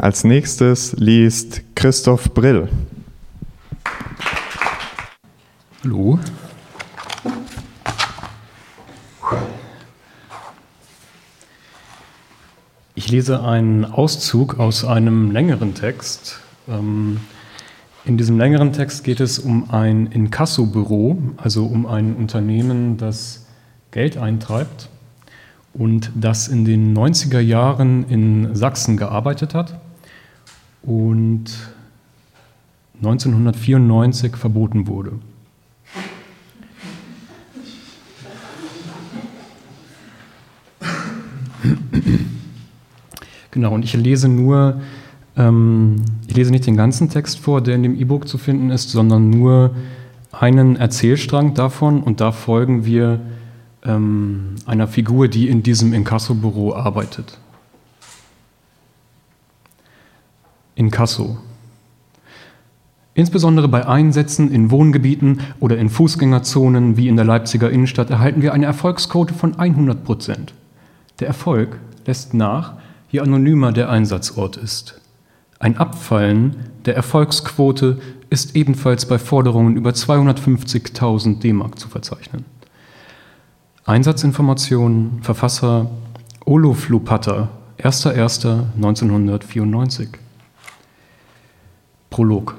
Als nächstes liest Christoph Brill. Hallo. Ich lese einen Auszug aus einem längeren Text. Ähm, in diesem längeren Text geht es um ein Inkassobüro, also um ein Unternehmen, das Geld eintreibt und das in den 90er Jahren in Sachsen gearbeitet hat und 1994 verboten wurde. Genau, und ich lese nur, ähm, ich lese nicht den ganzen Text vor, der in dem E-Book zu finden ist, sondern nur einen Erzählstrang davon und da folgen wir ähm, einer Figur, die in diesem Inkassobüro arbeitet. Inkasso. Insbesondere bei Einsätzen in Wohngebieten oder in Fußgängerzonen wie in der Leipziger Innenstadt erhalten wir eine Erfolgsquote von 100 Prozent. Der Erfolg lässt nach, je anonymer der Einsatzort ist. Ein Abfallen der Erfolgsquote ist ebenfalls bei Forderungen über 250.000 D-Mark zu verzeichnen. Einsatzinformationen, Verfasser Olof Lupata, 1.1.1994. Prolog.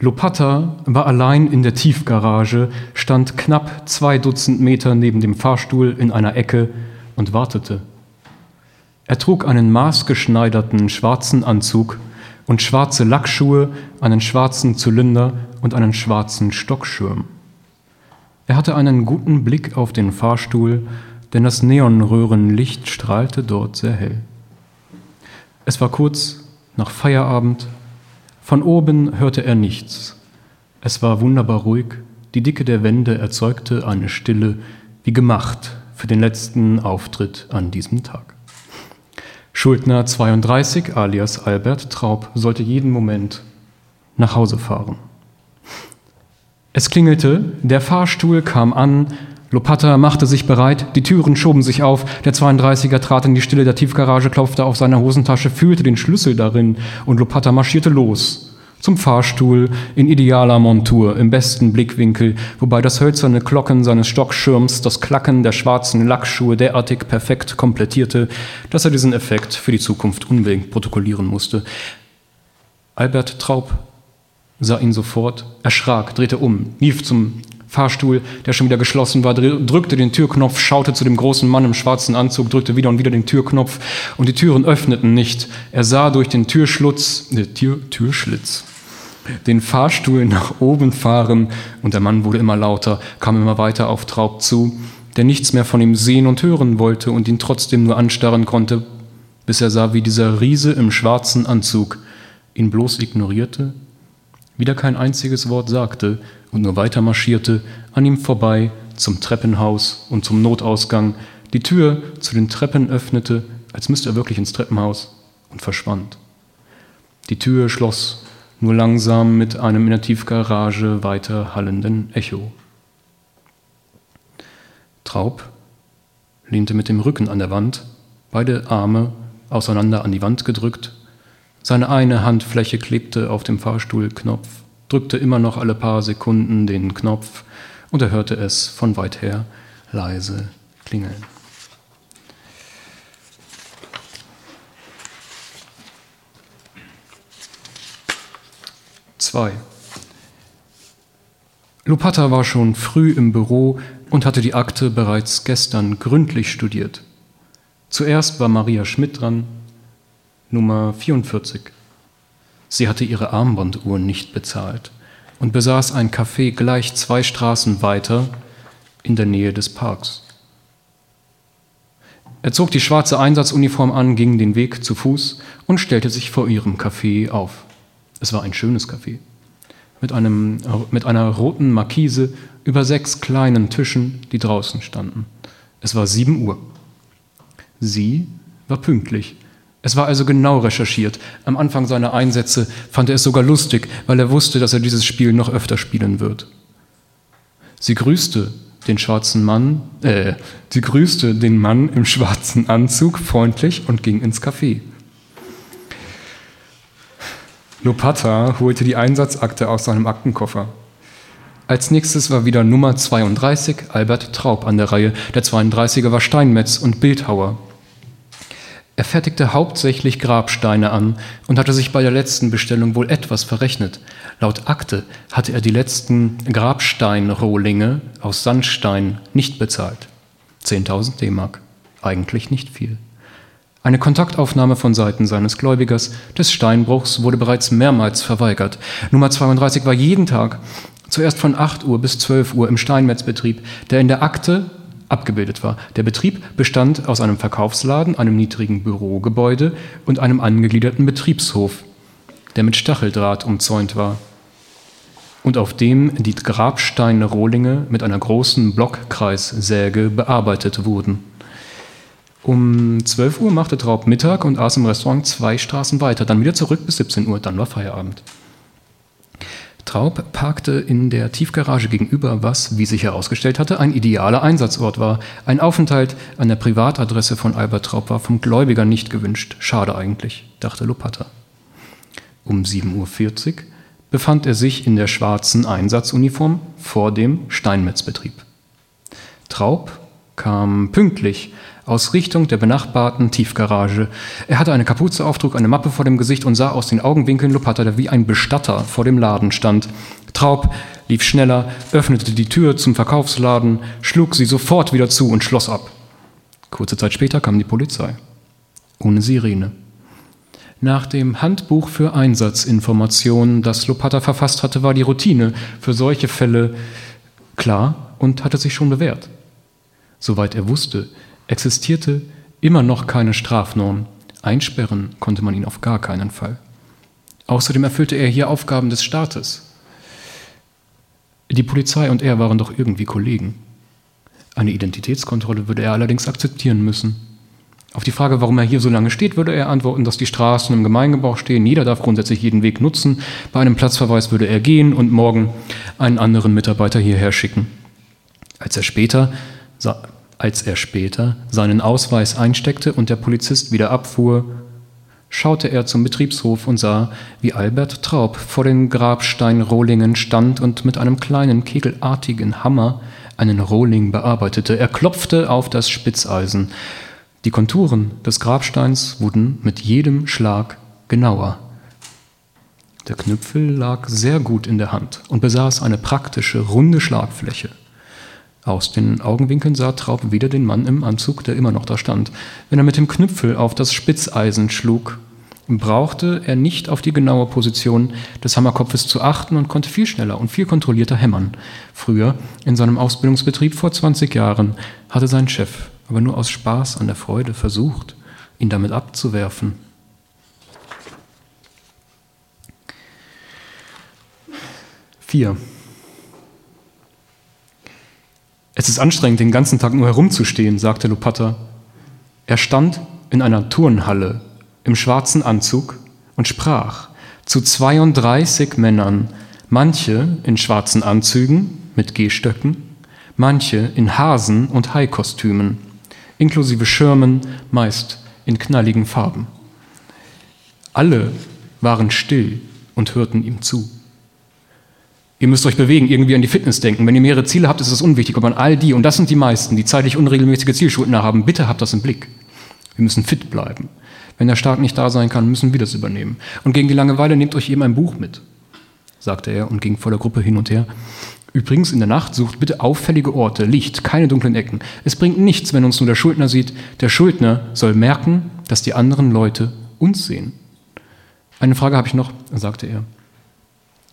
Lopata war allein in der Tiefgarage, stand knapp zwei Dutzend Meter neben dem Fahrstuhl in einer Ecke und wartete. Er trug einen maßgeschneiderten schwarzen Anzug und schwarze Lackschuhe, einen schwarzen Zylinder und einen schwarzen Stockschirm. Er hatte einen guten Blick auf den Fahrstuhl, denn das Neonröhrenlicht strahlte dort sehr hell. Es war kurz nach Feierabend. Von oben hörte er nichts. Es war wunderbar ruhig. Die Dicke der Wände erzeugte eine Stille, wie gemacht für den letzten Auftritt an diesem Tag. Schuldner 32 alias Albert Traub sollte jeden Moment nach Hause fahren. Es klingelte, der Fahrstuhl kam an, Lopata machte sich bereit, die Türen schoben sich auf, der 32er trat in die Stille der Tiefgarage, klopfte auf seine Hosentasche, fühlte den Schlüssel darin und Lopata marschierte los zum Fahrstuhl in idealer Montur, im besten Blickwinkel, wobei das hölzerne Glocken seines Stockschirms das Klacken der schwarzen Lackschuhe derartig perfekt komplettierte, dass er diesen Effekt für die Zukunft unbedingt protokollieren musste. Albert Traub sah ihn sofort, erschrak, drehte um, lief zum Fahrstuhl, der schon wieder geschlossen war, drückte den Türknopf, schaute zu dem großen Mann im schwarzen Anzug, drückte wieder und wieder den Türknopf und die Türen öffneten nicht. Er sah durch den Türschlutz, äh, Tür, Türschlitz, den Fahrstuhl nach oben fahren und der Mann wurde immer lauter, kam immer weiter auf Traub zu, der nichts mehr von ihm sehen und hören wollte und ihn trotzdem nur anstarren konnte, bis er sah, wie dieser Riese im schwarzen Anzug ihn bloß ignorierte, wieder kein einziges Wort sagte und nur weiter marschierte, an ihm vorbei zum Treppenhaus und zum Notausgang, die Tür zu den Treppen öffnete, als müsste er wirklich ins Treppenhaus und verschwand. Die Tür schloss nur langsam mit einem in der Tiefgarage weiter hallenden Echo. Traub lehnte mit dem Rücken an der Wand, beide Arme auseinander an die Wand gedrückt. Seine eine Handfläche klebte auf dem Fahrstuhlknopf, drückte immer noch alle paar Sekunden den Knopf und er hörte es von weit her leise klingeln. 2. Lupata war schon früh im Büro und hatte die Akte bereits gestern gründlich studiert. Zuerst war Maria Schmidt dran, Nummer 44. Sie hatte ihre Armbanduhr nicht bezahlt und besaß ein Café gleich zwei Straßen weiter in der Nähe des Parks. Er zog die schwarze Einsatzuniform an, ging den Weg zu Fuß und stellte sich vor ihrem Café auf. Es war ein schönes Café. Mit, einem, mit einer roten Markise über sechs kleinen Tischen, die draußen standen. Es war sieben Uhr. Sie war pünktlich. Es war also genau recherchiert. Am Anfang seiner Einsätze fand er es sogar lustig, weil er wusste, dass er dieses Spiel noch öfter spielen wird. Sie grüßte den schwarzen Mann, äh, sie grüßte den Mann im schwarzen Anzug freundlich und ging ins Café. Lopata holte die Einsatzakte aus seinem Aktenkoffer. Als nächstes war wieder Nummer 32 Albert Traub an der Reihe. Der 32er war Steinmetz und Bildhauer. Er fertigte hauptsächlich Grabsteine an und hatte sich bei der letzten Bestellung wohl etwas verrechnet. Laut Akte hatte er die letzten Grabsteinrohlinge aus Sandstein nicht bezahlt. 10.000 D-Mark. Eigentlich nicht viel. Eine Kontaktaufnahme von Seiten seines Gläubigers des Steinbruchs wurde bereits mehrmals verweigert. Nummer 32 war jeden Tag Zuerst von 8 Uhr bis 12 Uhr im Steinmetzbetrieb, der in der Akte abgebildet war. Der Betrieb bestand aus einem Verkaufsladen, einem niedrigen Bürogebäude und einem angegliederten Betriebshof, der mit Stacheldraht umzäunt war und auf dem die Grabsteine-Rohlinge mit einer großen Blockkreissäge bearbeitet wurden. Um 12 Uhr machte Traub Mittag und aß im Restaurant zwei Straßen weiter, dann wieder zurück bis 17 Uhr, dann war Feierabend. Traub parkte in der Tiefgarage gegenüber, was, wie sich herausgestellt hatte, ein idealer Einsatzort war. Ein Aufenthalt an der Privatadresse von Albert Traub war vom Gläubiger nicht gewünscht. Schade eigentlich, dachte Lopatta. Um 7.40 Uhr befand er sich in der schwarzen Einsatzuniform vor dem Steinmetzbetrieb. Traub kam pünktlich aus Richtung der benachbarten Tiefgarage. Er hatte eine Kapuze auf, eine Mappe vor dem Gesicht und sah aus den Augenwinkeln Lopata, der wie ein Bestatter vor dem Laden stand. Traub lief schneller, öffnete die Tür zum Verkaufsladen, schlug sie sofort wieder zu und schloss ab. Kurze Zeit später kam die Polizei. Ohne Sirene. Nach dem Handbuch für Einsatzinformationen, das Lopata verfasst hatte, war die Routine für solche Fälle klar und hatte sich schon bewährt. Soweit er wusste, existierte immer noch keine Strafnorm. Einsperren konnte man ihn auf gar keinen Fall. Außerdem erfüllte er hier Aufgaben des Staates. Die Polizei und er waren doch irgendwie Kollegen. Eine Identitätskontrolle würde er allerdings akzeptieren müssen. Auf die Frage, warum er hier so lange steht, würde er antworten, dass die Straßen im Gemeingebrauch stehen. Jeder darf grundsätzlich jeden Weg nutzen. Bei einem Platzverweis würde er gehen und morgen einen anderen Mitarbeiter hierher schicken. Als er später als er später seinen Ausweis einsteckte und der Polizist wieder abfuhr, schaute er zum Betriebshof und sah, wie Albert Traub vor den Grabsteinrohlingen stand und mit einem kleinen kegelartigen Hammer einen Rohling bearbeitete. Er klopfte auf das Spitzeisen. Die Konturen des Grabsteins wurden mit jedem Schlag genauer. Der Knüpfel lag sehr gut in der Hand und besaß eine praktische, runde Schlagfläche. Aus den Augenwinkeln sah Traub wieder den Mann im Anzug, der immer noch da stand. Wenn er mit dem Knüpfel auf das Spitzeisen schlug, brauchte er nicht auf die genaue Position des Hammerkopfes zu achten und konnte viel schneller und viel kontrollierter hämmern. Früher, in seinem Ausbildungsbetrieb vor 20 Jahren, hatte sein Chef aber nur aus Spaß an der Freude versucht, ihn damit abzuwerfen. Vier. Es ist anstrengend, den ganzen Tag nur herumzustehen, sagte Lopatta. Er stand in einer Turnhalle im schwarzen Anzug und sprach zu 32 Männern, manche in schwarzen Anzügen mit Gehstöcken, manche in Hasen- und Haikostümen, inklusive Schirmen, meist in knalligen Farben. Alle waren still und hörten ihm zu. Ihr müsst euch bewegen, irgendwie an die Fitness denken. Wenn ihr mehrere Ziele habt, ist es unwichtig. Aber an all die, und das sind die meisten, die zeitlich unregelmäßige Zielschuldner haben, bitte habt das im Blick. Wir müssen fit bleiben. Wenn der Staat nicht da sein kann, müssen wir das übernehmen. Und gegen die Langeweile nehmt euch eben ein Buch mit, sagte er und ging vor der Gruppe hin und her. Übrigens, in der Nacht sucht bitte auffällige Orte, Licht, keine dunklen Ecken. Es bringt nichts, wenn uns nur der Schuldner sieht. Der Schuldner soll merken, dass die anderen Leute uns sehen. Eine Frage habe ich noch, sagte er.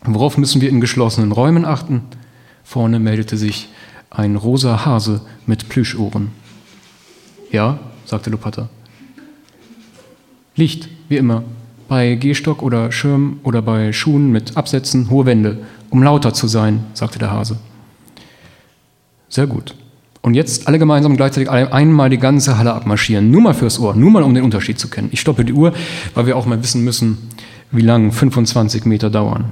Worauf müssen wir in geschlossenen Räumen achten? Vorne meldete sich ein rosa Hase mit Plüschohren. Ja, sagte Lupata. Licht, wie immer. Bei Gehstock oder Schirm oder bei Schuhen mit Absätzen hohe Wände, um lauter zu sein, sagte der Hase. Sehr gut. Und jetzt alle gemeinsam gleichzeitig einmal die ganze Halle abmarschieren. Nur mal fürs Ohr, nur mal um den Unterschied zu kennen. Ich stoppe die Uhr, weil wir auch mal wissen müssen, wie lang 25 Meter dauern.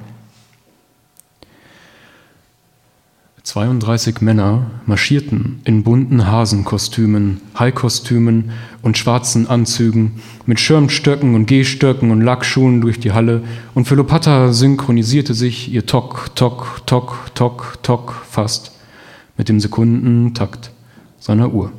32 Männer marschierten in bunten Hasenkostümen, Haikostümen und schwarzen Anzügen mit Schirmstöcken und Gehstöcken und Lackschuhen durch die Halle und Philopatra synchronisierte sich ihr Tok, Tok, Tok, Tok, Tok fast mit dem Sekundentakt seiner Uhr.